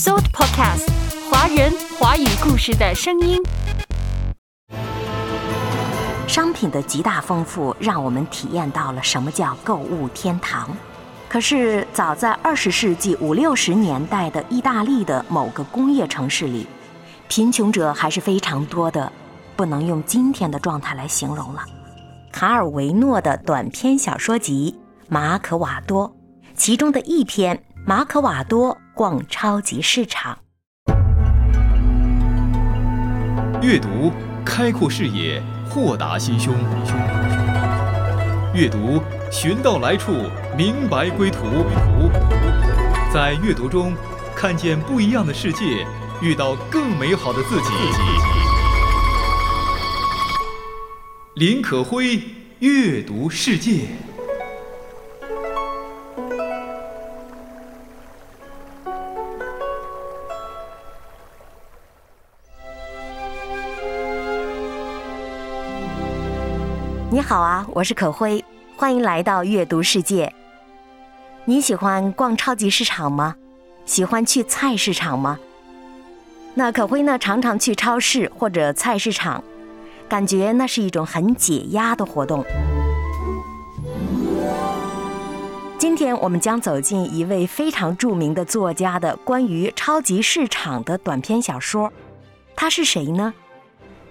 Shout Podcast，华人华语故事的声音。商品的极大丰富，让我们体验到了什么叫购物天堂。可是，早在二十世纪五六十年代的意大利的某个工业城市里，贫穷者还是非常多的，不能用今天的状态来形容了。卡尔维诺的短篇小说集《马可瓦多》，其中的一篇《马可瓦多逛超级市场》。阅读开阔视野，豁达心胸；阅读寻到来处，明白归途。在阅读中看见不一样的世界，遇到更美好的自己。林可辉阅读世界。你好啊，我是可辉，欢迎来到阅读世界。你喜欢逛超级市场吗？喜欢去菜市场吗？那可辉呢，常常去超市或者菜市场。感觉那是一种很解压的活动。今天我们将走进一位非常著名的作家的关于超级市场的短篇小说。他是谁呢？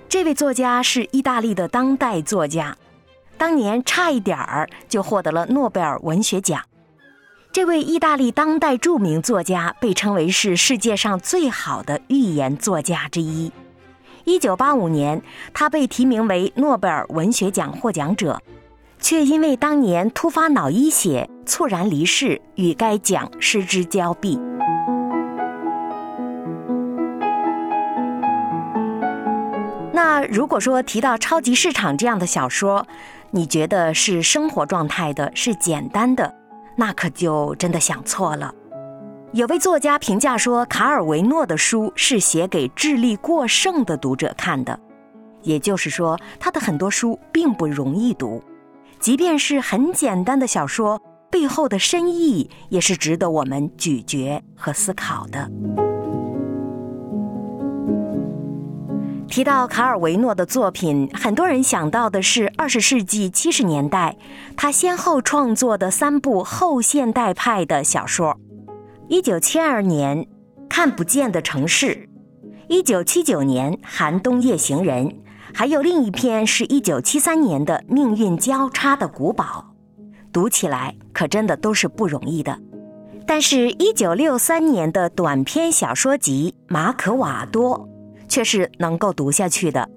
这位作家是意大利的当代作家，当年差一点儿就获得了诺贝尔文学奖。这位意大利当代著名作家被称为是世界上最好的寓言作家之一。一九八五年，他被提名为诺贝尔文学奖获奖者，却因为当年突发脑溢血猝然离世，与该奖失之交臂。那如果说提到超级市场这样的小说，你觉得是生活状态的，是简单的，那可就真的想错了。有位作家评价说，卡尔维诺的书是写给智力过剩的读者看的，也就是说，他的很多书并不容易读，即便是很简单的小说，背后的深意也是值得我们咀嚼和思考的。提到卡尔维诺的作品，很多人想到的是二十世纪七十年代他先后创作的三部后现代派的小说。一九七二年，《看不见的城市》；一九七九年，《寒冬夜行人》；还有另一篇是一九七三年的《命运交叉的古堡》。读起来可真的都是不容易的。但是，一九六三年的短篇小说集《马可瓦多》却是能够读下去的。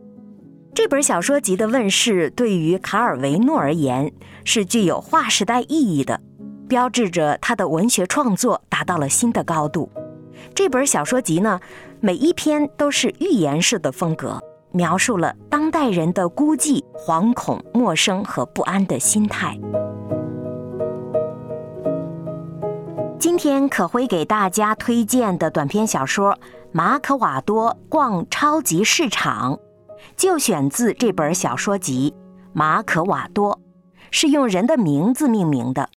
这本小说集的问世，对于卡尔维诺而言是具有划时代意义的。标志着他的文学创作达到了新的高度。这本小说集呢，每一篇都是寓言式的风格，描述了当代人的孤寂、惶恐、陌生和不安的心态。今天可辉给大家推荐的短篇小说《马可瓦多逛超级市场》，就选自这本小说集《马可瓦多》，是用人的名字命名的。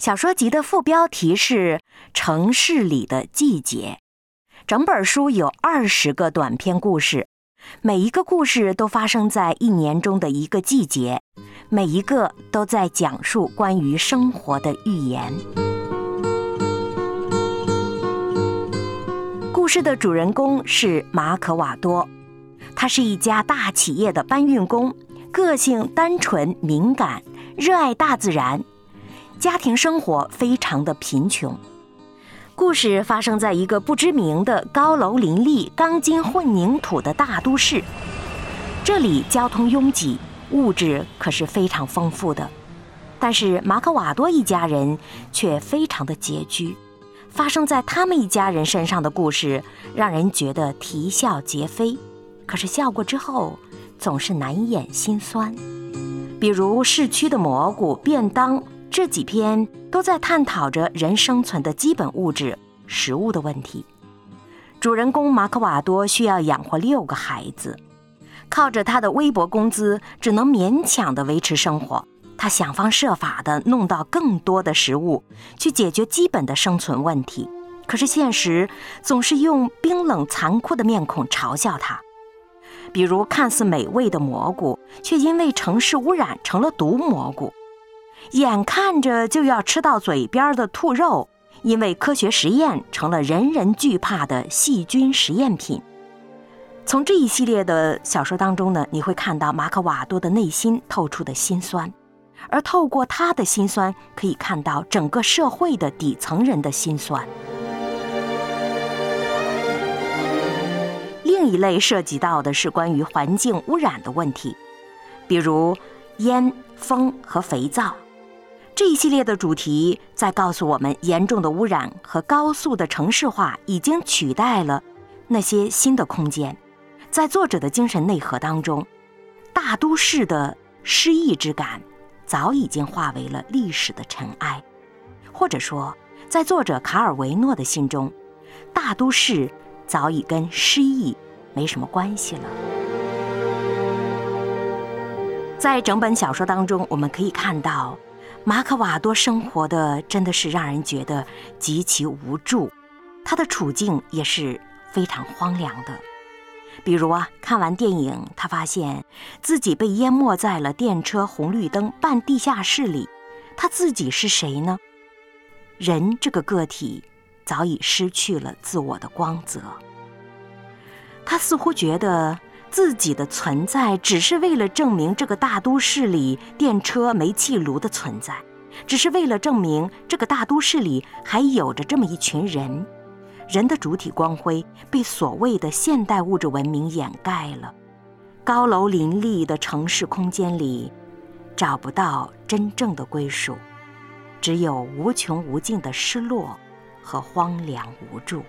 小说集的副标题是《城市里的季节》，整本书有二十个短篇故事，每一个故事都发生在一年中的一个季节，每一个都在讲述关于生活的寓言。故事的主人公是马可瓦多，他是一家大企业的搬运工，个性单纯敏感，热爱大自然。家庭生活非常的贫穷。故事发生在一个不知名的高楼林立、钢筋混凝土的大都市。这里交通拥挤，物质可是非常丰富的。但是马可瓦多一家人却非常的拮据。发生在他们一家人身上的故事，让人觉得啼笑皆非。可是笑过之后，总是难掩心酸。比如市区的蘑菇便当。这几篇都在探讨着人生存的基本物质食物的问题。主人公马克瓦多需要养活六个孩子，靠着他的微薄工资，只能勉强的维持生活。他想方设法的弄到更多的食物，去解决基本的生存问题。可是现实总是用冰冷残酷的面孔嘲笑他。比如看似美味的蘑菇，却因为城市污染成了毒蘑菇；眼看着就要吃到嘴边的兔肉，因为科学实验成了人人惧怕的细菌实验品。从这一系列的小说当中呢，你会看到马可瓦多的内心透出的心酸，而透过他的心酸，可以看到整个社会的底层人的心酸。另一类涉及到的是关于环境污染的问题，比如烟、风和肥皂。这一系列的主题在告诉我们，严重的污染和高速的城市化已经取代了那些新的空间。在作者的精神内核当中，大都市的诗意之感早已经化为了历史的尘埃，或者说，在作者卡尔维诺的心中，大都市早已跟诗意。没什么关系了。在整本小说当中，我们可以看到，马可瓦多生活的真的是让人觉得极其无助，他的处境也是非常荒凉的。比如啊，看完电影，他发现自己被淹没在了电车红绿灯半地下室里，他自己是谁呢？人这个个体早已失去了自我的光泽。他似乎觉得自己的存在只是为了证明这个大都市里电车、煤气炉的存在，只是为了证明这个大都市里还有着这么一群人。人的主体光辉被所谓的现代物质文明掩盖了，高楼林立的城市空间里找不到真正的归属，只有无穷无尽的失落和荒凉无助。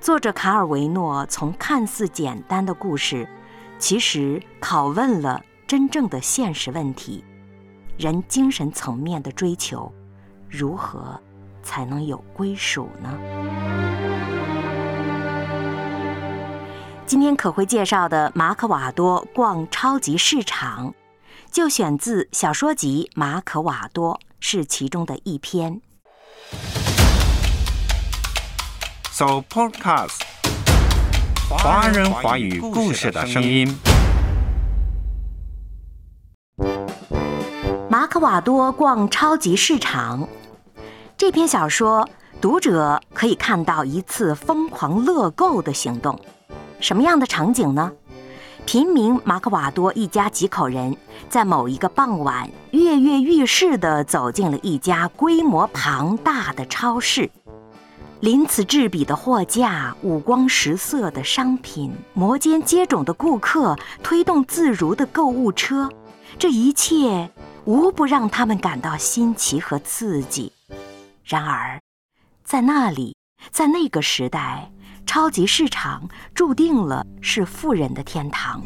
作者卡尔维诺从看似简单的故事，其实拷问了真正的现实问题：人精神层面的追求，如何才能有归属呢？今天可会介绍的马可瓦多逛超级市场，就选自小说集《马可瓦多》，是其中的一篇。So Podcast，华人华语故事的声音。马可瓦多逛超级市场，这篇小说读者可以看到一次疯狂乐购的行动。什么样的场景呢？平民马克瓦多一家几口人在某一个傍晚跃跃欲试地走进了一家规模庞大的超市。鳞次栉比的货架，五光十色的商品，摩肩接踵的顾客，推动自如的购物车，这一切无不让他们感到新奇和刺激。然而，在那里，在那个时代，超级市场注定了是富人的天堂。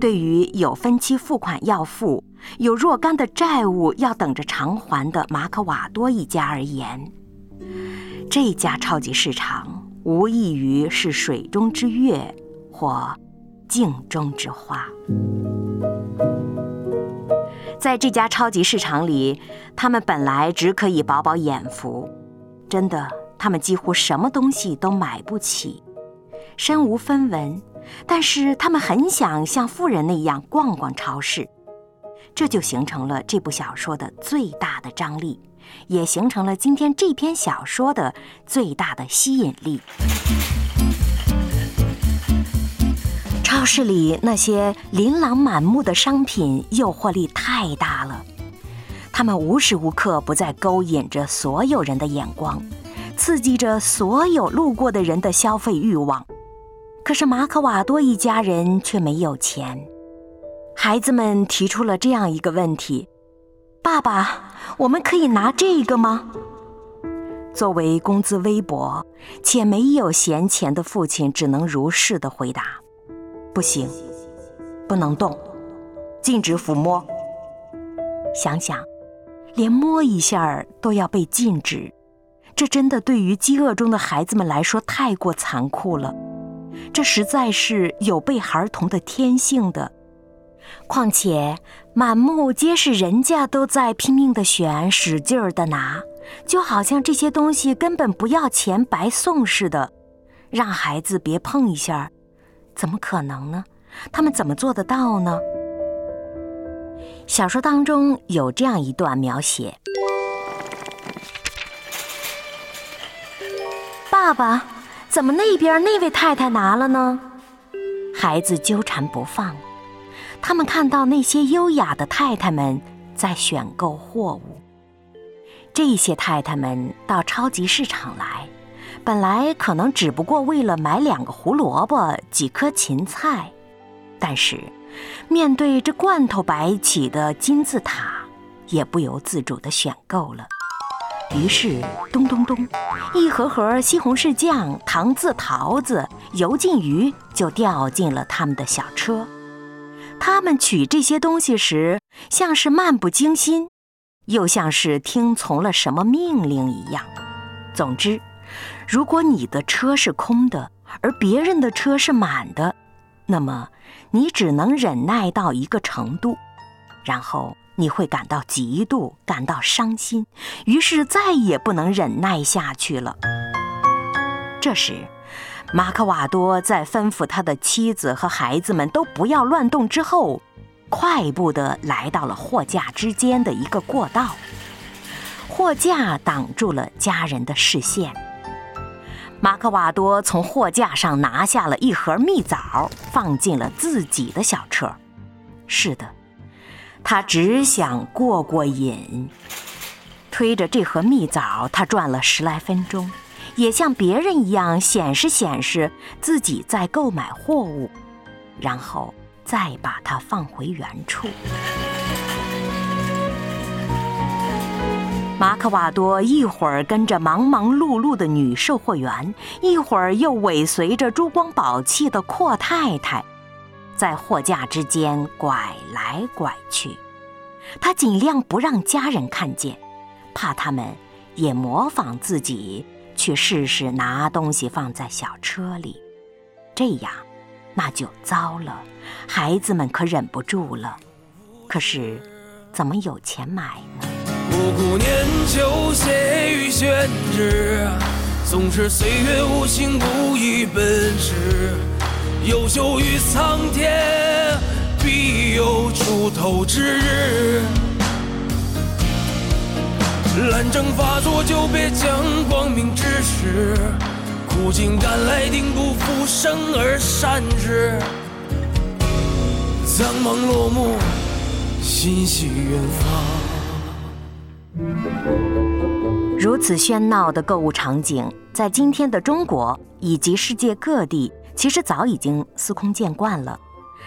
对于有分期付款要付、有若干的债务要等着偿还的马可瓦多一家而言，这家超级市场无异于是水中之月，或镜中之花。在这家超级市场里，他们本来只可以饱饱眼福，真的，他们几乎什么东西都买不起，身无分文。但是他们很想像富人那样逛逛超市，这就形成了这部小说的最大的张力。也形成了今天这篇小说的最大的吸引力。超市里那些琳琅满目的商品诱惑力太大了，他们无时无刻不在勾引着所有人的眼光，刺激着所有路过的人的消费欲望。可是马可瓦多一家人却没有钱，孩子们提出了这样一个问题。爸爸，我们可以拿这个吗？作为工资微薄且没有闲钱的父亲，只能如实的回答：“不行，不能动，禁止抚摸。”想想，连摸一下都要被禁止，这真的对于饥饿中的孩子们来说太过残酷了。这实在是有悖孩童的天性的。况且，满目皆是人家都在拼命的选、使劲儿的拿，就好像这些东西根本不要钱白送似的，让孩子别碰一下，怎么可能呢？他们怎么做得到呢？小说当中有这样一段描写：爸爸，怎么那边那位太太拿了呢？孩子纠缠不放。他们看到那些优雅的太太们在选购货物。这些太太们到超级市场来，本来可能只不过为了买两个胡萝卜、几颗芹菜，但是面对这罐头摆起的金字塔，也不由自主地选购了。于是，咚咚咚，一盒盒西红柿酱、糖渍桃子、油浸鱼就掉进了他们的小车。他们取这些东西时，像是漫不经心，又像是听从了什么命令一样。总之，如果你的车是空的，而别人的车是满的，那么你只能忍耐到一个程度，然后你会感到嫉妒，感到伤心，于是再也不能忍耐下去了。这时，马克瓦多在吩咐他的妻子和孩子们都不要乱动之后，快步地来到了货架之间的一个过道。货架挡住了家人的视线。马克瓦多从货架上拿下了一盒蜜枣，放进了自己的小车。是的，他只想过过瘾。推着这盒蜜枣，他转了十来分钟。也像别人一样显示显示自己在购买货物，然后再把它放回原处。马可瓦多一会儿跟着忙忙碌碌的女售货员，一会儿又尾随着珠光宝气的阔太太，在货架之间拐来拐去。他尽量不让家人看见，怕他们也模仿自己。去试试拿东西放在小车里，这样那就糟了。孩子们可忍不住了。可是，怎么有钱买呢？不顾年久，血与宣纸，纵使岁月无情，无以奔驰。优秀于苍天，必有出头之日。懒政发作，就别将光明之时，苦尽甘来，定不负生而善之。苍茫落幕，心系远方。如此喧闹的购物场景，在今天的中国以及世界各地，其实早已经司空见惯了。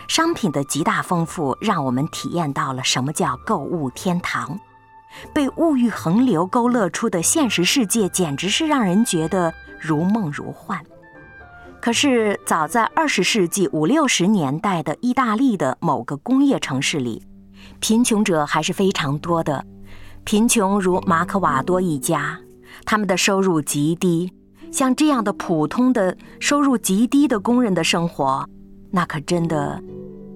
商品的极大丰富，让我们体验到了什么叫购物天堂。被物欲横流勾勒出的现实世界，简直是让人觉得如梦如幻。可是，早在二十世纪五六十年代的意大利的某个工业城市里，贫穷者还是非常多的。贫穷如马可瓦多一家，他们的收入极低。像这样的普通的收入极低的工人的生活，那可真的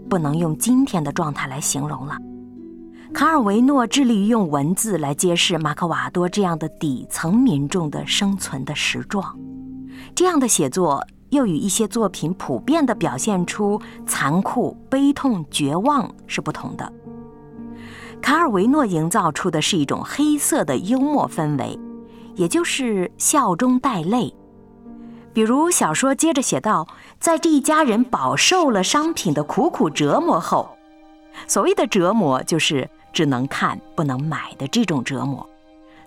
不能用今天的状态来形容了。卡尔维诺致力于用文字来揭示马克瓦多这样的底层民众的生存的实状，这样的写作又与一些作品普遍地表现出残酷、悲痛、绝望是不同的。卡尔维诺营造出的是一种黑色的幽默氛围，也就是笑中带泪。比如小说接着写道，在这一家人饱受了商品的苦苦折磨后，所谓的折磨就是。只能看不能买的这种折磨，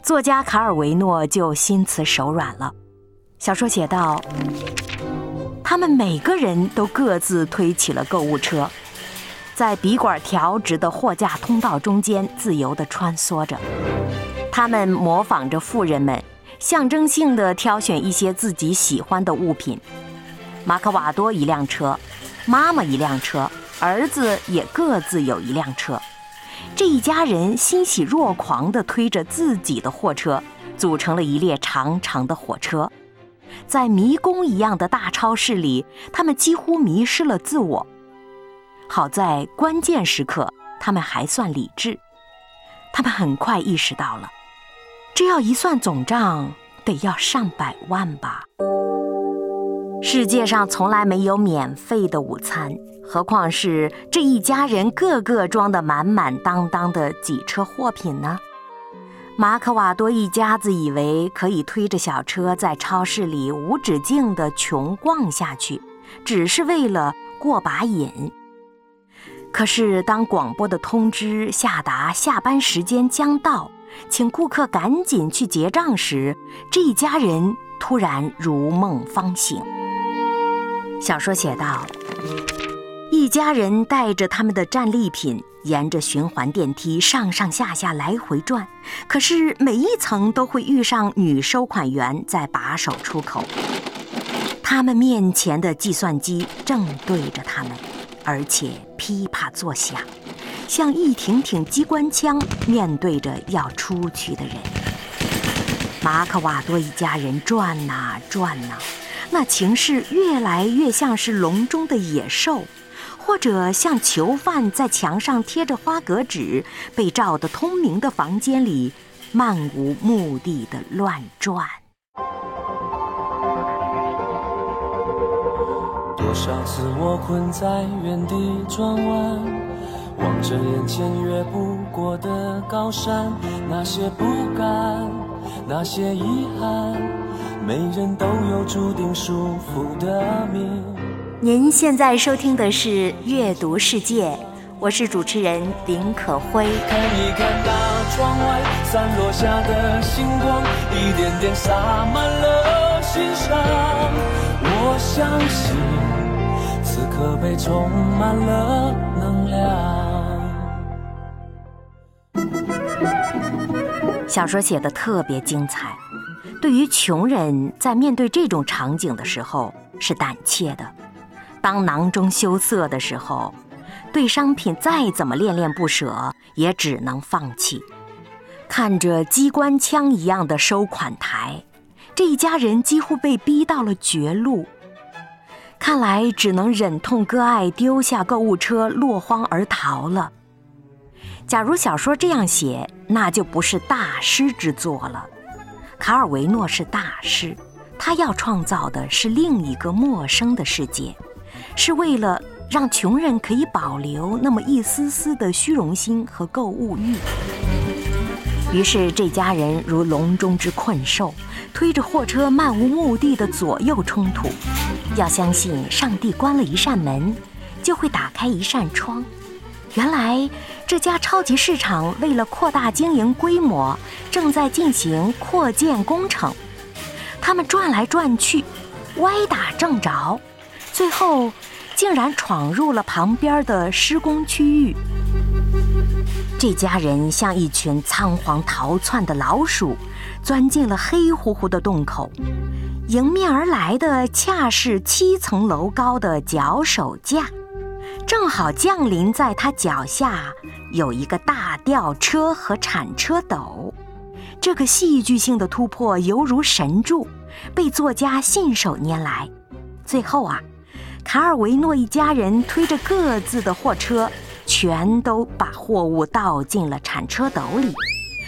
作家卡尔维诺就心慈手软了。小说写道：他们每个人都各自推起了购物车，在笔管条直的货架通道中间自由地穿梭着。他们模仿着富人们，象征性地挑选一些自己喜欢的物品。马克瓦多一辆车，妈妈一辆车，儿子也各自有一辆车。这一家人欣喜若狂地推着自己的货车，组成了一列长长的火车。在迷宫一样的大超市里，他们几乎迷失了自我。好在关键时刻，他们还算理智。他们很快意识到了，这要一算总账，得要上百万吧。世界上从来没有免费的午餐，何况是这一家人个个装得满满当当的几车货品呢？马可瓦多一家子以为可以推着小车在超市里无止境地穷逛下去，只是为了过把瘾。可是当广播的通知下达下班时间将到，请顾客赶紧去结账时，这一家人突然如梦方醒。小说写道：一家人带着他们的战利品，沿着循环电梯上上下下来回转，可是每一层都会遇上女收款员在把守出口。他们面前的计算机正对着他们，而且噼啪作响，像一挺挺机关枪面对着要出去的人。马可瓦多一家人转呐转呐。那情势越来越像是笼中的野兽，或者像囚犯在墙上贴着花格纸、被照得通明的房间里漫无目的的乱转。多少次我困在原地转弯，望着眼前越不过的高山，那些不甘，那些遗憾。每人都有注定束缚的命。您现在收听的是《阅读世界》，我是主持人林可辉。看一看那窗外散落下的星光，一点点洒满了心上。我相信，此刻被充满了能量。小说写的特别精彩。对于穷人，在面对这种场景的时候是胆怯的；当囊中羞涩的时候，对商品再怎么恋恋不舍，也只能放弃。看着机关枪一样的收款台，这一家人几乎被逼到了绝路。看来只能忍痛割爱，丢下购物车，落荒而逃了。假如小说这样写，那就不是大师之作了。卡尔维诺是大师，他要创造的是另一个陌生的世界，是为了让穷人可以保留那么一丝丝的虚荣心和购物欲。于是这家人如笼中之困兽，推着货车漫无目的的左右冲突。要相信上帝关了一扇门，就会打开一扇窗。原来这家超级市场为了扩大经营规模，正在进行扩建工程。他们转来转去，歪打正着，最后竟然闯入了旁边的施工区域。这家人像一群仓皇逃窜的老鼠，钻进了黑乎乎的洞口。迎面而来的恰是七层楼高的脚手架。正好降临在他脚下，有一个大吊车和铲车斗。这个戏剧性的突破犹如神助，被作家信手拈来。最后啊，卡尔维诺一家人推着各自的货车，全都把货物倒进了铲车斗里。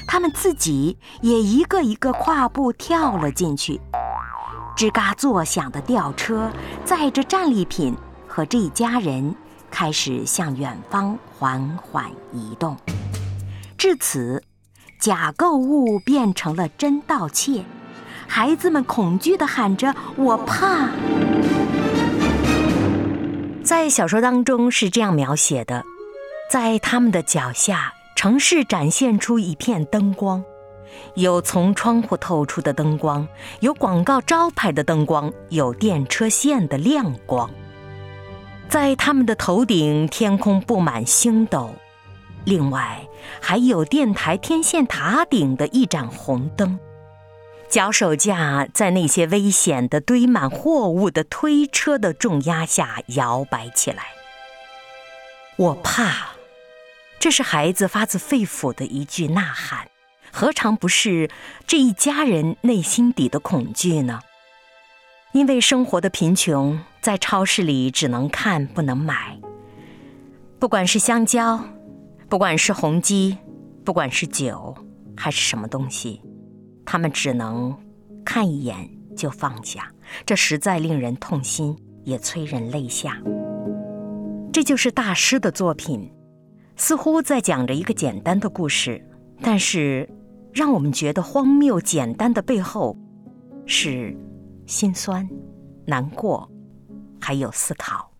他们自己也一个一个跨步跳了进去。吱嘎作响的吊车载着战利品和这一家人。开始向远方缓缓移动，至此，假购物变成了真盗窃。孩子们恐惧地喊着：“我怕！”在小说当中是这样描写的：在他们的脚下，城市展现出一片灯光，有从窗户透出的灯光，有广告招牌的灯光，有电车线的亮光。在他们的头顶，天空布满星斗，另外还有电台天线塔顶的一盏红灯。脚手架在那些危险的堆满货物的推车的重压下摇摆起来。我怕，这是孩子发自肺腑的一句呐喊，何尝不是这一家人内心底的恐惧呢？因为生活的贫穷。在超市里只能看不能买，不管是香蕉，不管是红鸡，不管是酒，还是什么东西，他们只能看一眼就放下，这实在令人痛心，也催人泪下。这就是大师的作品，似乎在讲着一个简单的故事，但是让我们觉得荒谬简单的背后，是心酸、难过，还有思考。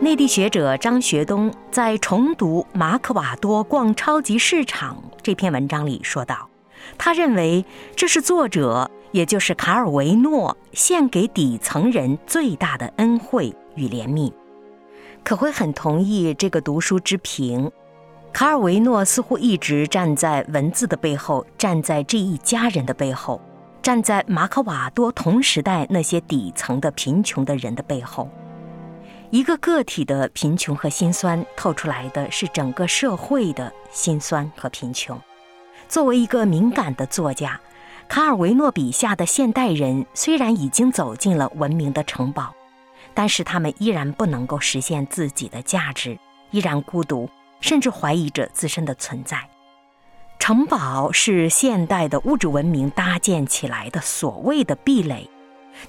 内地学者张学东在重读《马可瓦多逛超级市场》这篇文章里说道，他认为这是作者，也就是卡尔维诺献给底层人最大的恩惠。与怜悯，可会很同意这个读书之评。卡尔维诺似乎一直站在文字的背后，站在这一家人的背后，站在马可瓦多同时代那些底层的贫穷的人的背后。一个个体的贫穷和心酸，透出来的是整个社会的心酸和贫穷。作为一个敏感的作家，卡尔维诺笔下的现代人虽然已经走进了文明的城堡。但是他们依然不能够实现自己的价值，依然孤独，甚至怀疑着自身的存在。城堡是现代的物质文明搭建起来的所谓的壁垒，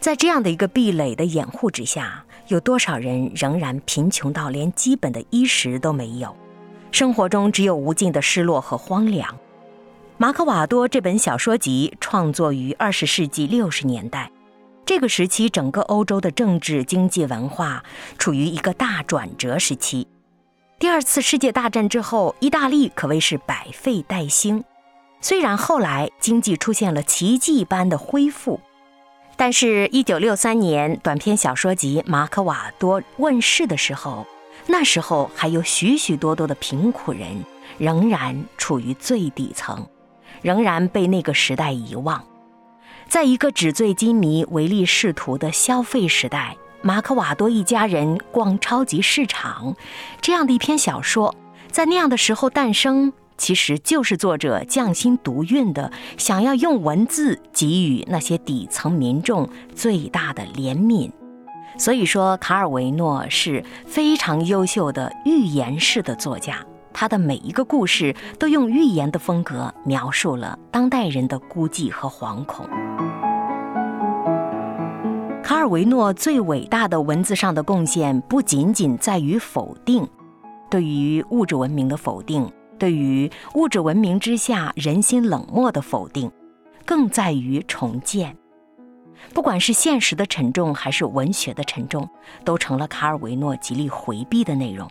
在这样的一个壁垒的掩护之下，有多少人仍然贫穷到连基本的衣食都没有，生活中只有无尽的失落和荒凉。马可瓦多这本小说集创作于二十世纪六十年代。这个时期，整个欧洲的政治、经济、文化处于一个大转折时期。第二次世界大战之后，意大利可谓是百废待兴。虽然后来经济出现了奇迹般的恢复，但是1963年短篇小说集《马可瓦多》问世的时候，那时候还有许许多多的贫苦人仍然处于最底层，仍然被那个时代遗忘。在一个纸醉金迷、唯利是图的消费时代，马可瓦多一家人逛超级市场，这样的一篇小说，在那样的时候诞生，其实就是作者匠心独运的，想要用文字给予那些底层民众最大的怜悯。所以说，卡尔维诺是非常优秀的寓言式的作家。他的每一个故事都用寓言的风格描述了当代人的孤寂和惶恐。卡尔维诺最伟大的文字上的贡献，不仅仅在于否定，对于物质文明的否定，对于物质文明之下人心冷漠的否定，更在于重建。不管是现实的沉重，还是文学的沉重，都成了卡尔维诺极力回避的内容。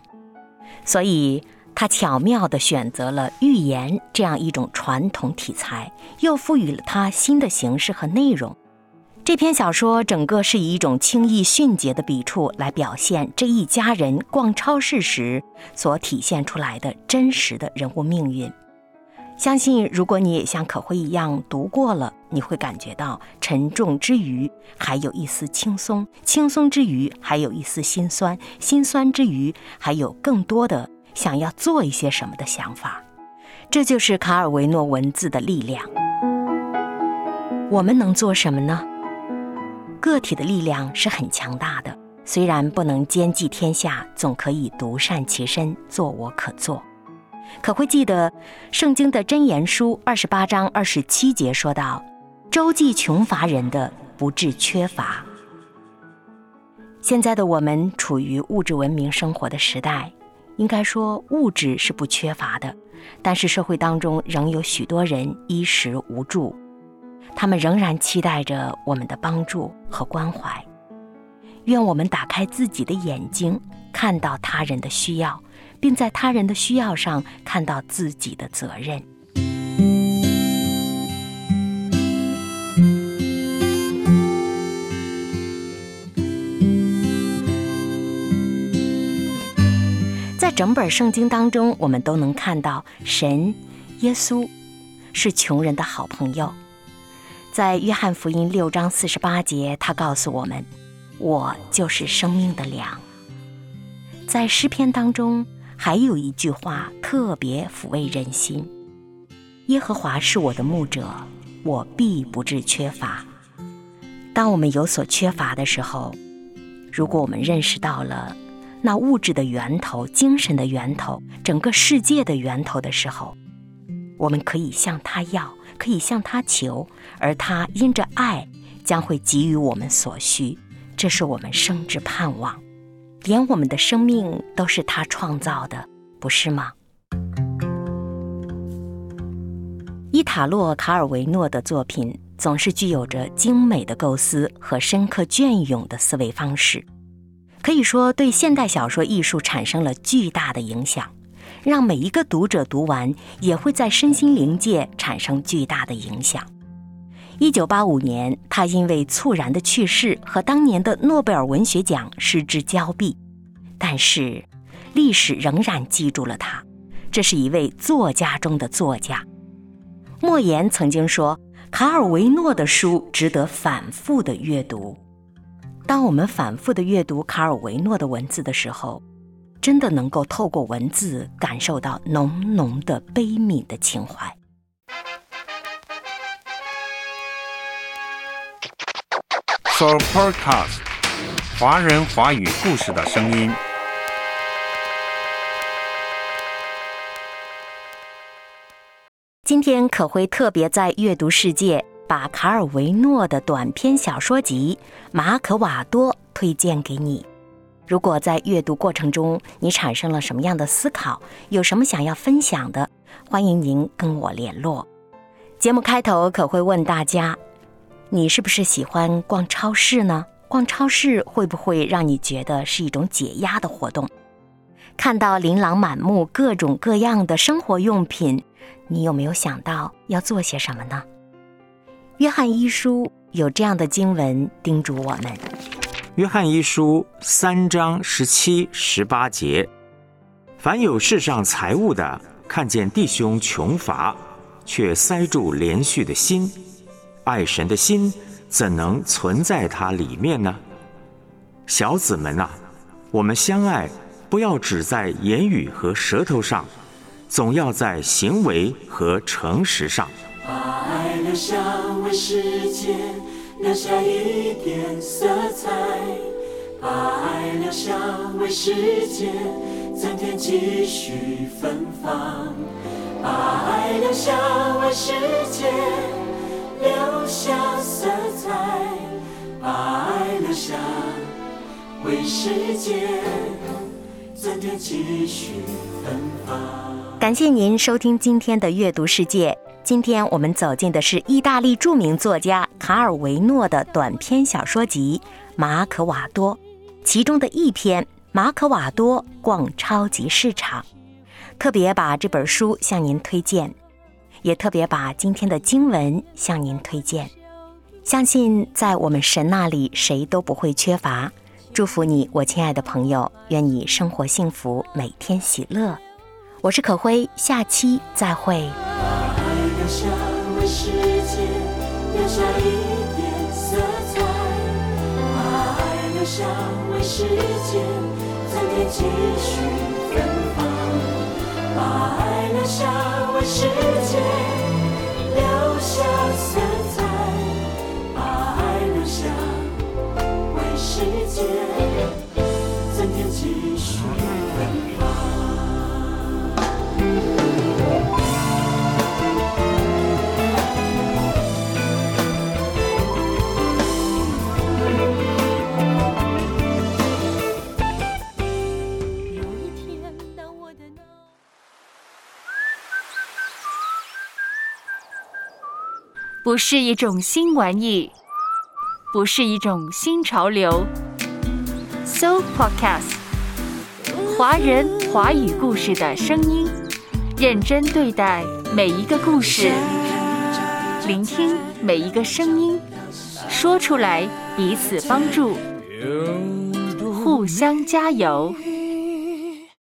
所以。他巧妙地选择了寓言这样一种传统题材，又赋予了它新的形式和内容。这篇小说整个是以一种轻易迅捷的笔触来表现这一家人逛超市时所体现出来的真实的人物命运。相信如果你也像可辉一样读过了，你会感觉到沉重之余还有一丝轻松，轻松之余还有一丝心酸，心酸之余还有更多的。想要做一些什么的想法，这就是卡尔维诺文字的力量。我们能做什么呢？个体的力量是很强大的，虽然不能兼济天下，总可以独善其身，做我可做。可会记得圣经的箴言书二十八章二十七节说道：“周济穷乏人的，不致缺乏。”现在的我们处于物质文明生活的时代。应该说，物质是不缺乏的，但是社会当中仍有许多人衣食无助，他们仍然期待着我们的帮助和关怀。愿我们打开自己的眼睛，看到他人的需要，并在他人的需要上看到自己的责任。整本圣经当中，我们都能看到神、耶稣是穷人的好朋友。在约翰福音六章四十八节，他告诉我们：“我就是生命的粮。”在诗篇当中，还有一句话特别抚慰人心：“耶和华是我的牧者，我必不致缺乏。”当我们有所缺乏的时候，如果我们认识到了。那物质的源头、精神的源头、整个世界的源头的时候，我们可以向他要，可以向他求，而他因着爱将会给予我们所需。这是我们生之盼望。连我们的生命都是他创造的，不是吗？伊塔洛·卡尔维诺的作品总是具有着精美的构思和深刻隽永的思维方式，可以说对现代小说艺术产生了巨大的影响，让每一个读者读完也会在身心灵界产生巨大的影响。一九八五年，他因为猝然的去世和当年的诺贝尔文学奖失之交臂，但是历史仍然记住了他，这是一位作家中的作家。莫言曾经说：“卡尔维诺的书值得反复的阅读。”当我们反复的阅读卡尔维诺的文字的时候，真的能够透过文字感受到浓浓的悲悯的情怀。So Podcast，华人华语故事的声音。今天可会特别在阅读世界把卡尔维诺的短篇小说集《马可瓦多》推荐给你。如果在阅读过程中你产生了什么样的思考，有什么想要分享的，欢迎您跟我联络。节目开头可会问大家：你是不是喜欢逛超市呢？逛超市会不会让你觉得是一种解压的活动？看到琳琅满目、各种各样的生活用品。你有没有想到要做些什么呢？约翰一书有这样的经文叮嘱我们：约翰一书三章十七、十八节，凡有世上财物的，看见弟兄穷乏，却塞住连续的心，爱神的心怎能存在他里面呢？小子们啊，我们相爱，不要只在言语和舌头上。总要在行为和诚实上。把爱留下为世界留下一点色彩，把爱留下为世界增添几许芬芳，把爱留下为世界留下色彩，把爱留下为世界增添几许芬芳。感谢您收听今天的阅读世界。今天我们走进的是意大利著名作家卡尔维诺的短篇小说集《马可瓦多》，其中的一篇《马可瓦多逛超级市场》，特别把这本书向您推荐，也特别把今天的经文向您推荐。相信在我们神那里，谁都不会缺乏。祝福你，我亲爱的朋友，愿你生活幸福，每天喜乐。我是可辉，下期再会。留下为世界留下一点色彩，把爱留下为世界增添几许芬芳，把爱留下为世界不是一种新玩意，不是一种新潮流。So Podcast，华人华语故事的声音，认真对待每一个故事，聆听每一个声音，说出来彼此帮助，互相加油。